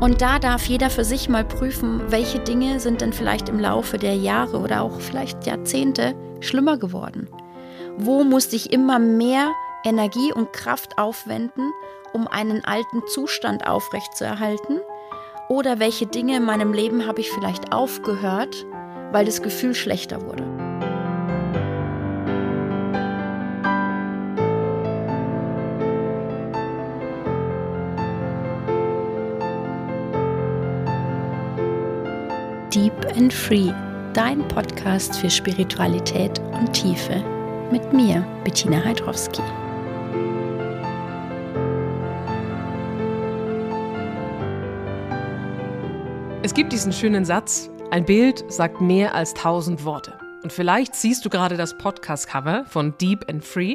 Und da darf jeder für sich mal prüfen, welche Dinge sind denn vielleicht im Laufe der Jahre oder auch vielleicht Jahrzehnte schlimmer geworden. Wo musste ich immer mehr Energie und Kraft aufwenden, um einen alten Zustand aufrechtzuerhalten? Oder welche Dinge in meinem Leben habe ich vielleicht aufgehört, weil das Gefühl schlechter wurde? Deep and Free, dein Podcast für Spiritualität und Tiefe. Mit mir, Bettina Heidrowski. Es gibt diesen schönen Satz, ein Bild sagt mehr als tausend Worte. Und vielleicht siehst du gerade das Podcast-Cover von Deep and Free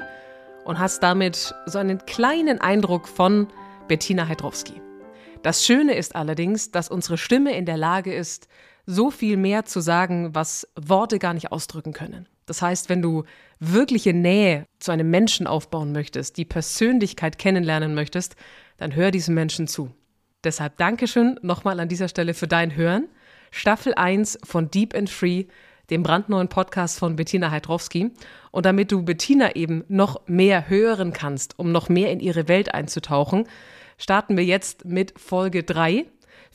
und hast damit so einen kleinen Eindruck von Bettina Heidrowski. Das Schöne ist allerdings, dass unsere Stimme in der Lage ist, so viel mehr zu sagen, was Worte gar nicht ausdrücken können. Das heißt, wenn du wirkliche Nähe zu einem Menschen aufbauen möchtest, die Persönlichkeit kennenlernen möchtest, dann hör diesem Menschen zu. Deshalb Dankeschön nochmal an dieser Stelle für dein Hören. Staffel 1 von Deep and Free, dem brandneuen Podcast von Bettina Heidrowski. Und damit du Bettina eben noch mehr hören kannst, um noch mehr in ihre Welt einzutauchen, starten wir jetzt mit Folge 3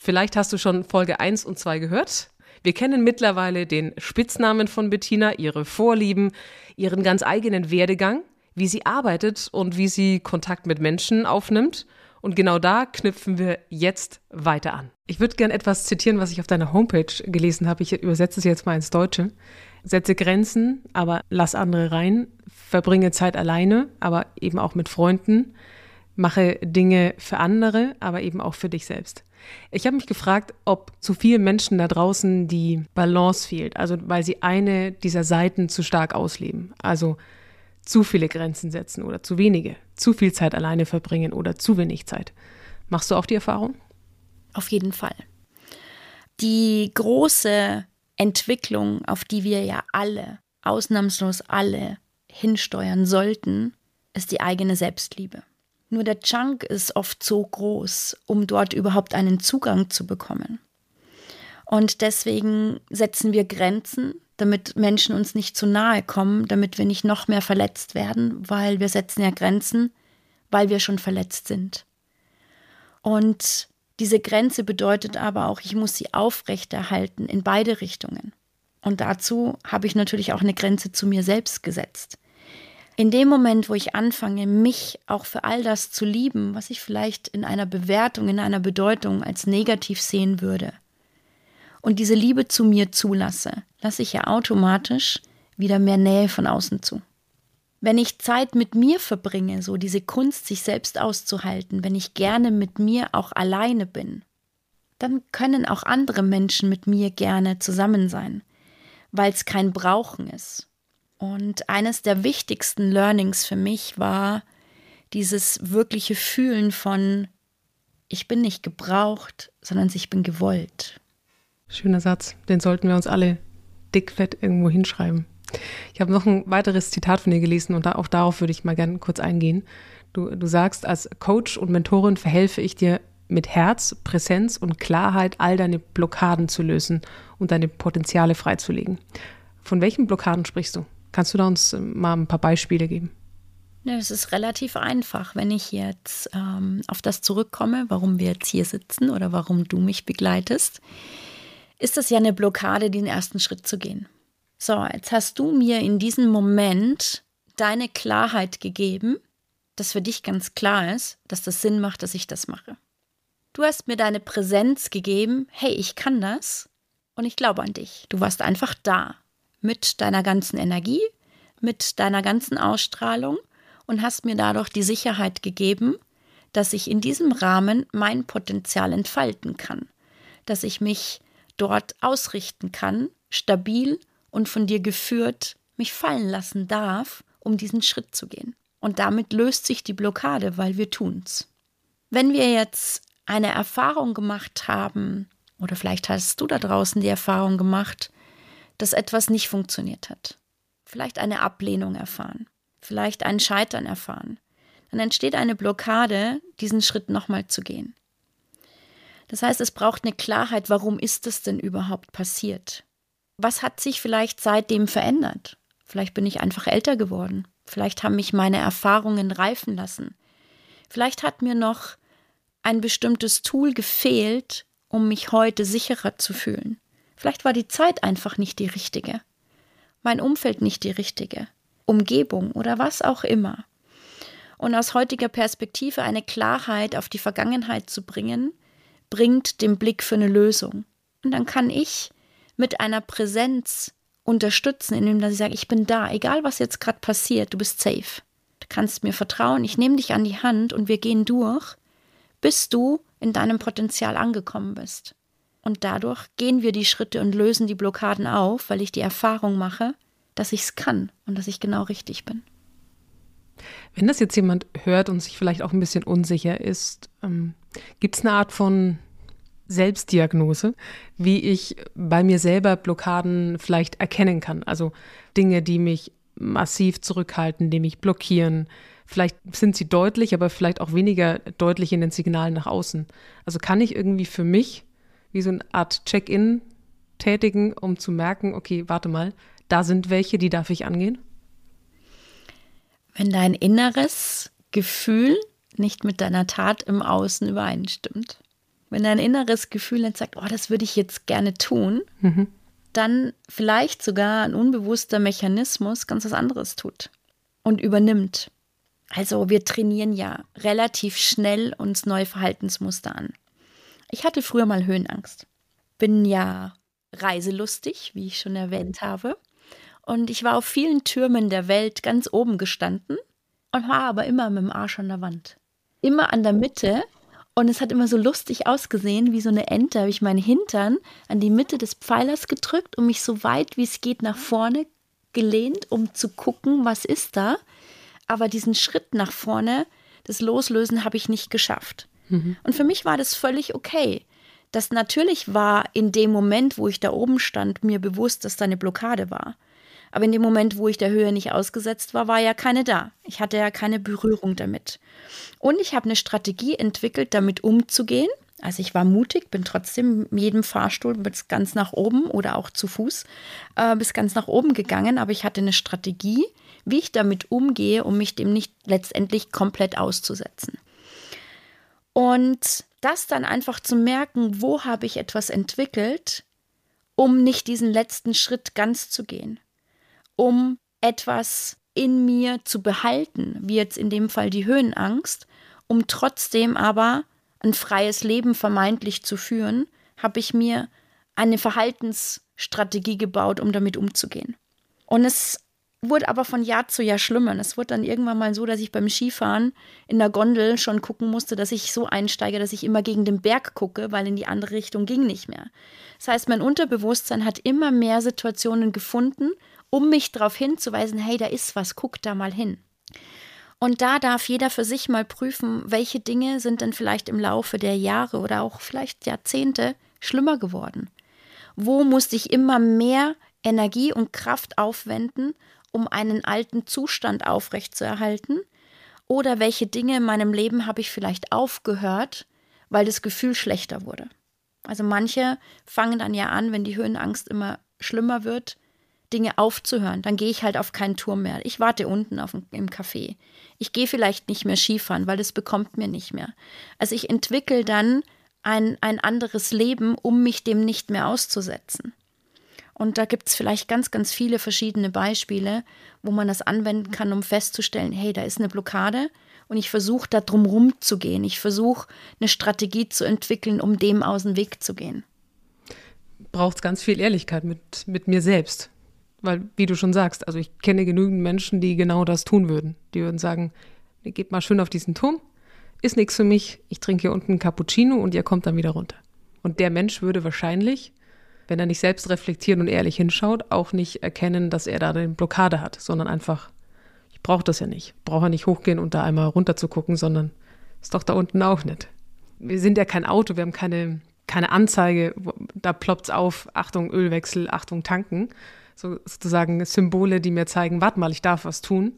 Vielleicht hast du schon Folge 1 und 2 gehört. Wir kennen mittlerweile den Spitznamen von Bettina, ihre Vorlieben, ihren ganz eigenen Werdegang, wie sie arbeitet und wie sie Kontakt mit Menschen aufnimmt. Und genau da knüpfen wir jetzt weiter an. Ich würde gerne etwas zitieren, was ich auf deiner Homepage gelesen habe. Ich übersetze es jetzt mal ins Deutsche. Setze Grenzen, aber lass andere rein. Verbringe Zeit alleine, aber eben auch mit Freunden. Mache Dinge für andere, aber eben auch für dich selbst. Ich habe mich gefragt, ob zu vielen Menschen da draußen die Balance fehlt, also weil sie eine dieser Seiten zu stark ausleben. Also zu viele Grenzen setzen oder zu wenige, zu viel Zeit alleine verbringen oder zu wenig Zeit. Machst du auch die Erfahrung? Auf jeden Fall. Die große Entwicklung, auf die wir ja alle, ausnahmslos alle, hinsteuern sollten, ist die eigene Selbstliebe. Nur der Chunk ist oft so groß, um dort überhaupt einen Zugang zu bekommen. Und deswegen setzen wir Grenzen, damit Menschen uns nicht zu nahe kommen, damit wir nicht noch mehr verletzt werden, weil wir setzen ja Grenzen, weil wir schon verletzt sind. Und diese Grenze bedeutet aber auch, ich muss sie aufrechterhalten in beide Richtungen. Und dazu habe ich natürlich auch eine Grenze zu mir selbst gesetzt. In dem Moment, wo ich anfange, mich auch für all das zu lieben, was ich vielleicht in einer Bewertung, in einer Bedeutung als negativ sehen würde, und diese Liebe zu mir zulasse, lasse ich ja automatisch wieder mehr Nähe von außen zu. Wenn ich Zeit mit mir verbringe, so diese Kunst, sich selbst auszuhalten, wenn ich gerne mit mir auch alleine bin, dann können auch andere Menschen mit mir gerne zusammen sein, weil es kein Brauchen ist, und eines der wichtigsten Learnings für mich war dieses wirkliche Fühlen von, ich bin nicht gebraucht, sondern ich bin gewollt. Schöner Satz, den sollten wir uns alle dickfett irgendwo hinschreiben. Ich habe noch ein weiteres Zitat von dir gelesen und auch darauf würde ich mal gerne kurz eingehen. Du, du sagst, als Coach und Mentorin verhelfe ich dir mit Herz, Präsenz und Klarheit all deine Blockaden zu lösen und deine Potenziale freizulegen. Von welchen Blockaden sprichst du? Kannst du da uns äh, mal ein paar Beispiele geben? Ja, es ist relativ einfach, wenn ich jetzt ähm, auf das zurückkomme, warum wir jetzt hier sitzen oder warum du mich begleitest, ist das ja eine Blockade, den ersten Schritt zu gehen. So, jetzt hast du mir in diesem Moment deine Klarheit gegeben, dass für dich ganz klar ist, dass das Sinn macht, dass ich das mache. Du hast mir deine Präsenz gegeben, hey, ich kann das und ich glaube an dich. Du warst einfach da mit deiner ganzen Energie, mit deiner ganzen Ausstrahlung und hast mir dadurch die Sicherheit gegeben, dass ich in diesem Rahmen mein Potenzial entfalten kann, dass ich mich dort ausrichten kann, stabil und von dir geführt, mich fallen lassen darf, um diesen Schritt zu gehen. Und damit löst sich die Blockade, weil wir tun's. Wenn wir jetzt eine Erfahrung gemacht haben, oder vielleicht hast du da draußen die Erfahrung gemacht, dass etwas nicht funktioniert hat. Vielleicht eine Ablehnung erfahren, vielleicht ein Scheitern erfahren. Dann entsteht eine Blockade, diesen Schritt nochmal zu gehen. Das heißt, es braucht eine Klarheit, warum ist es denn überhaupt passiert? Was hat sich vielleicht seitdem verändert? Vielleicht bin ich einfach älter geworden. Vielleicht haben mich meine Erfahrungen reifen lassen. Vielleicht hat mir noch ein bestimmtes Tool gefehlt, um mich heute sicherer zu fühlen. Vielleicht war die Zeit einfach nicht die richtige, mein Umfeld nicht die richtige, Umgebung oder was auch immer. Und aus heutiger Perspektive eine Klarheit auf die Vergangenheit zu bringen, bringt den Blick für eine Lösung. Und dann kann ich mit einer Präsenz unterstützen, indem ich sage, ich bin da, egal was jetzt gerade passiert, du bist safe. Du kannst mir vertrauen, ich nehme dich an die Hand und wir gehen durch, bis du in deinem Potenzial angekommen bist. Und dadurch gehen wir die Schritte und lösen die Blockaden auf, weil ich die Erfahrung mache, dass ich es kann und dass ich genau richtig bin. Wenn das jetzt jemand hört und sich vielleicht auch ein bisschen unsicher ist, ähm, gibt es eine Art von Selbstdiagnose, wie ich bei mir selber Blockaden vielleicht erkennen kann. Also Dinge, die mich massiv zurückhalten, die mich blockieren. Vielleicht sind sie deutlich, aber vielleicht auch weniger deutlich in den Signalen nach außen. Also kann ich irgendwie für mich wie so eine Art Check-in tätigen, um zu merken, okay, warte mal, da sind welche, die darf ich angehen? Wenn dein inneres Gefühl nicht mit deiner Tat im Außen übereinstimmt. Wenn dein inneres Gefühl jetzt sagt, oh, das würde ich jetzt gerne tun, mhm. dann vielleicht sogar ein unbewusster Mechanismus ganz was anderes tut und übernimmt. Also wir trainieren ja relativ schnell uns neue Verhaltensmuster an. Ich hatte früher mal Höhenangst. Bin ja reiselustig, wie ich schon erwähnt habe. Und ich war auf vielen Türmen der Welt ganz oben gestanden und war aber immer mit dem Arsch an der Wand. Immer an der Mitte und es hat immer so lustig ausgesehen, wie so eine Ente, habe ich meinen Hintern an die Mitte des Pfeilers gedrückt und mich so weit wie es geht nach vorne gelehnt, um zu gucken, was ist da. Aber diesen Schritt nach vorne, das Loslösen, habe ich nicht geschafft. Mhm. Und für mich war das völlig okay. Das natürlich war in dem Moment, wo ich da oben stand, mir bewusst, dass da eine Blockade war. Aber in dem Moment, wo ich der Höhe nicht ausgesetzt war, war ja keine da. Ich hatte ja keine Berührung damit. Und ich habe eine Strategie entwickelt, damit umzugehen. Also ich war mutig, bin trotzdem jedem Fahrstuhl bis ganz nach oben oder auch zu Fuß äh, bis ganz nach oben gegangen. Aber ich hatte eine Strategie, wie ich damit umgehe, um mich dem nicht letztendlich komplett auszusetzen. Und das dann einfach zu merken, wo habe ich etwas entwickelt, um nicht diesen letzten Schritt ganz zu gehen um etwas in mir zu behalten, wie jetzt in dem Fall die Höhenangst, um trotzdem aber ein freies Leben vermeintlich zu führen, habe ich mir eine Verhaltensstrategie gebaut, um damit umzugehen. Und es wurde aber von Jahr zu Jahr schlimmer. Es wurde dann irgendwann mal so, dass ich beim Skifahren in der Gondel schon gucken musste, dass ich so einsteige, dass ich immer gegen den Berg gucke, weil in die andere Richtung ging nicht mehr. Das heißt, mein Unterbewusstsein hat immer mehr Situationen gefunden, um mich darauf hinzuweisen, hey, da ist was, guck da mal hin. Und da darf jeder für sich mal prüfen, welche Dinge sind denn vielleicht im Laufe der Jahre oder auch vielleicht Jahrzehnte schlimmer geworden. Wo musste ich immer mehr Energie und Kraft aufwenden, um einen alten Zustand aufrechtzuerhalten? Oder welche Dinge in meinem Leben habe ich vielleicht aufgehört, weil das Gefühl schlechter wurde? Also manche fangen dann ja an, wenn die Höhenangst immer schlimmer wird, Dinge aufzuhören. Dann gehe ich halt auf keinen Turm mehr. Ich warte unten auf, im Café. Ich gehe vielleicht nicht mehr Skifahren, weil das bekommt mir nicht mehr. Also ich entwickle dann ein, ein anderes Leben, um mich dem nicht mehr auszusetzen. Und da gibt es vielleicht ganz, ganz viele verschiedene Beispiele, wo man das anwenden kann, um festzustellen, hey, da ist eine Blockade und ich versuche da drum zu gehen. Ich versuche eine Strategie zu entwickeln, um dem aus dem Weg zu gehen. Braucht es ganz viel Ehrlichkeit mit, mit mir selbst. Weil, wie du schon sagst, also ich kenne genügend Menschen, die genau das tun würden. Die würden sagen, geht mal schön auf diesen Turm, ist nichts für mich, ich trinke hier unten einen Cappuccino und ihr kommt dann wieder runter. Und der Mensch würde wahrscheinlich, wenn er nicht selbst reflektiert und ehrlich hinschaut, auch nicht erkennen, dass er da eine Blockade hat, sondern einfach, ich brauche das ja nicht. Brauche ja nicht hochgehen und da einmal runter zu gucken, sondern ist doch da unten auch nicht. Wir sind ja kein Auto, wir haben keine, keine Anzeige, da ploppt es auf, Achtung, Ölwechsel, Achtung, tanken, so, sozusagen Symbole, die mir zeigen, warte mal, ich darf was tun.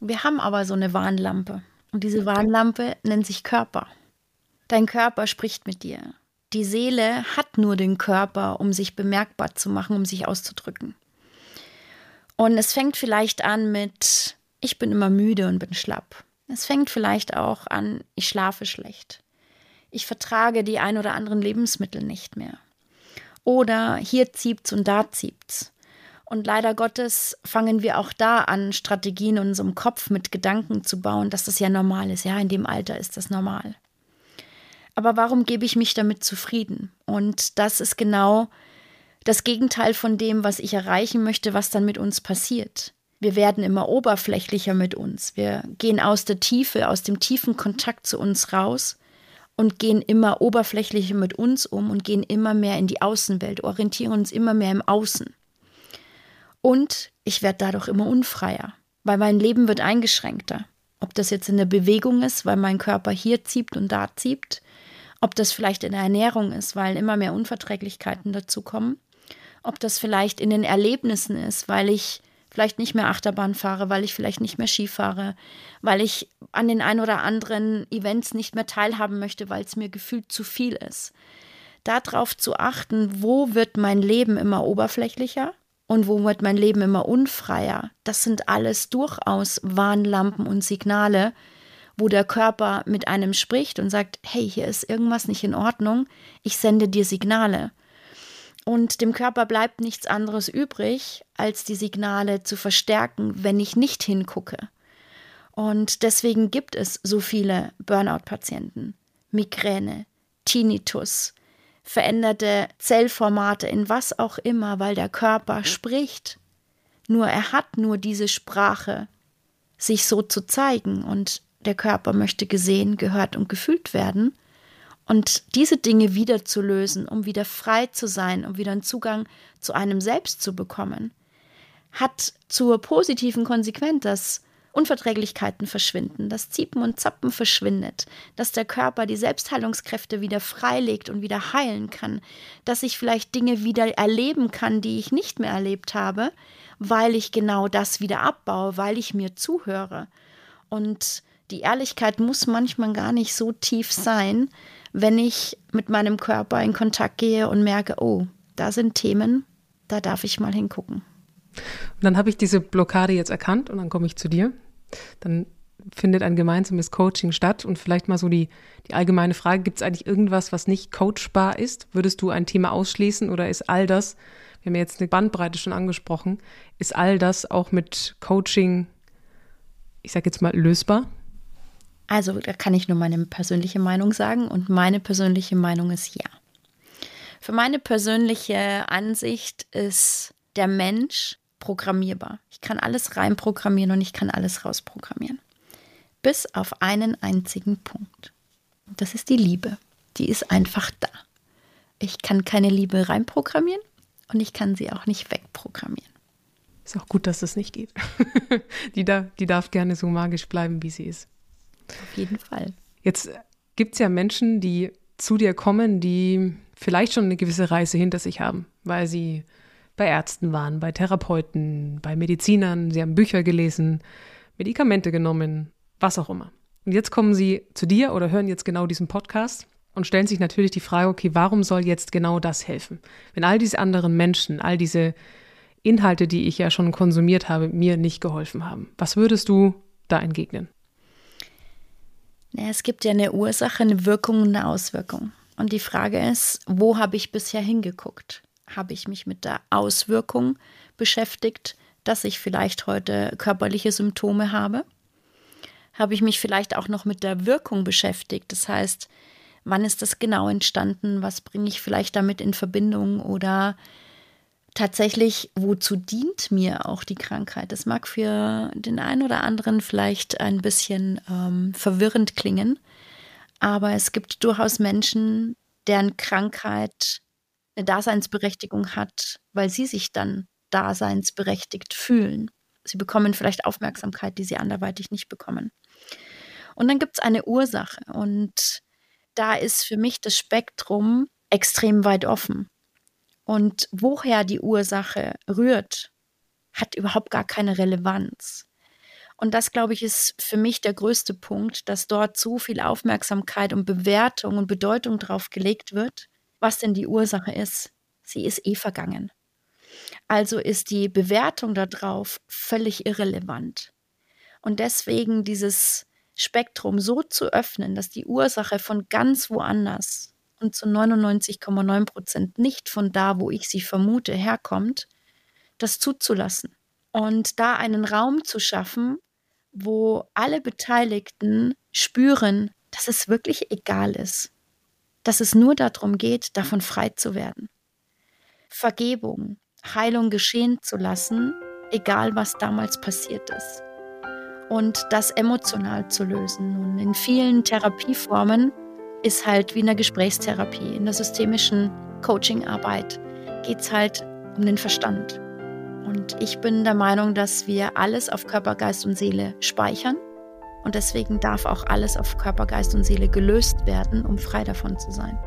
Wir haben aber so eine Warnlampe. Und diese Warnlampe nennt sich Körper. Dein Körper spricht mit dir. Die Seele hat nur den Körper, um sich bemerkbar zu machen, um sich auszudrücken. Und es fängt vielleicht an mit, ich bin immer müde und bin schlapp. Es fängt vielleicht auch an, ich schlafe schlecht. Ich vertrage die ein oder anderen Lebensmittel nicht mehr. Oder hier ziebt's und da ziebt's. Und leider Gottes fangen wir auch da an, Strategien in unserem Kopf mit Gedanken zu bauen, dass das ja normal ist. Ja, in dem Alter ist das normal. Aber warum gebe ich mich damit zufrieden? Und das ist genau das Gegenteil von dem, was ich erreichen möchte, was dann mit uns passiert. Wir werden immer oberflächlicher mit uns. Wir gehen aus der Tiefe, aus dem tiefen Kontakt zu uns raus und gehen immer oberflächlicher mit uns um und gehen immer mehr in die Außenwelt, orientieren uns immer mehr im Außen. Und ich werde dadurch immer unfreier, weil mein Leben wird eingeschränkter. Ob das jetzt in der Bewegung ist, weil mein Körper hier zieht und da zieht, ob das vielleicht in der Ernährung ist, weil immer mehr Unverträglichkeiten dazukommen, ob das vielleicht in den Erlebnissen ist, weil ich vielleicht nicht mehr Achterbahn fahre, weil ich vielleicht nicht mehr Ski fahre, weil ich an den ein oder anderen Events nicht mehr teilhaben möchte, weil es mir gefühlt zu viel ist. Darauf zu achten, wo wird mein Leben immer oberflächlicher und wo wird mein Leben immer unfreier. Das sind alles durchaus Warnlampen und Signale, wo der Körper mit einem spricht und sagt, hey, hier ist irgendwas nicht in Ordnung, ich sende dir Signale. Und dem Körper bleibt nichts anderes übrig, als die Signale zu verstärken, wenn ich nicht hingucke. Und deswegen gibt es so viele Burnout-Patienten. Migräne, Tinnitus, veränderte Zellformate in was auch immer, weil der Körper spricht. Nur er hat nur diese Sprache, sich so zu zeigen und der Körper möchte gesehen, gehört und gefühlt werden. Und diese Dinge wieder zu lösen, um wieder frei zu sein, um wieder einen Zugang zu einem selbst zu bekommen, hat zur positiven Konsequenz, dass Unverträglichkeiten verschwinden, dass Ziepen und Zappen verschwindet, dass der Körper die Selbstheilungskräfte wieder freilegt und wieder heilen kann, dass ich vielleicht Dinge wieder erleben kann, die ich nicht mehr erlebt habe, weil ich genau das wieder abbaue, weil ich mir zuhöre. Und die Ehrlichkeit muss manchmal gar nicht so tief sein, wenn ich mit meinem Körper in Kontakt gehe und merke, oh, da sind Themen, da darf ich mal hingucken. Und dann habe ich diese Blockade jetzt erkannt und dann komme ich zu dir. Dann findet ein gemeinsames Coaching statt und vielleicht mal so die, die allgemeine Frage, gibt es eigentlich irgendwas, was nicht coachbar ist? Würdest du ein Thema ausschließen oder ist all das, wir haben ja jetzt eine Bandbreite schon angesprochen, ist all das auch mit Coaching, ich sage jetzt mal, lösbar? Also da kann ich nur meine persönliche Meinung sagen und meine persönliche Meinung ist ja. Für meine persönliche Ansicht ist der Mensch programmierbar. Ich kann alles reinprogrammieren und ich kann alles rausprogrammieren. Bis auf einen einzigen Punkt. Das ist die Liebe. Die ist einfach da. Ich kann keine Liebe reinprogrammieren und ich kann sie auch nicht wegprogrammieren. Ist auch gut, dass das nicht geht. die, da, die darf gerne so magisch bleiben, wie sie ist. Auf jeden Fall. Jetzt gibt es ja Menschen, die zu dir kommen, die vielleicht schon eine gewisse Reise hinter sich haben, weil sie bei Ärzten waren, bei Therapeuten, bei Medizinern, sie haben Bücher gelesen, Medikamente genommen, was auch immer. Und jetzt kommen sie zu dir oder hören jetzt genau diesen Podcast und stellen sich natürlich die Frage, okay, warum soll jetzt genau das helfen? Wenn all diese anderen Menschen, all diese Inhalte, die ich ja schon konsumiert habe, mir nicht geholfen haben. Was würdest du da entgegnen? Es gibt ja eine Ursache, eine Wirkung und eine Auswirkung. Und die Frage ist, wo habe ich bisher hingeguckt? Habe ich mich mit der Auswirkung beschäftigt, dass ich vielleicht heute körperliche Symptome habe? Habe ich mich vielleicht auch noch mit der Wirkung beschäftigt? Das heißt, wann ist das genau entstanden? Was bringe ich vielleicht damit in Verbindung? Oder tatsächlich, wozu dient mir auch die Krankheit? Das mag für den einen oder anderen vielleicht ein bisschen ähm, verwirrend klingen, aber es gibt durchaus Menschen, deren Krankheit eine Daseinsberechtigung hat, weil sie sich dann daseinsberechtigt fühlen. Sie bekommen vielleicht Aufmerksamkeit, die sie anderweitig nicht bekommen. Und dann gibt es eine Ursache und da ist für mich das Spektrum extrem weit offen. Und woher die Ursache rührt, hat überhaupt gar keine Relevanz. Und das, glaube ich, ist für mich der größte Punkt, dass dort so viel Aufmerksamkeit und Bewertung und Bedeutung drauf gelegt wird, was denn die Ursache ist. Sie ist eh vergangen. Also ist die Bewertung darauf völlig irrelevant. Und deswegen dieses Spektrum so zu öffnen, dass die Ursache von ganz woanders und zu 99,9 Prozent nicht von da, wo ich sie vermute, herkommt, das zuzulassen. Und da einen Raum zu schaffen, wo alle Beteiligten spüren, dass es wirklich egal ist, dass es nur darum geht, davon frei zu werden. Vergebung, Heilung geschehen zu lassen, egal was damals passiert ist. Und das emotional zu lösen. Und in vielen Therapieformen ist halt wie in der Gesprächstherapie, in der systemischen Coachingarbeit geht es halt um den Verstand. Und ich bin der Meinung, dass wir alles auf Körper, Geist und Seele speichern. Und deswegen darf auch alles auf Körper, Geist und Seele gelöst werden, um frei davon zu sein.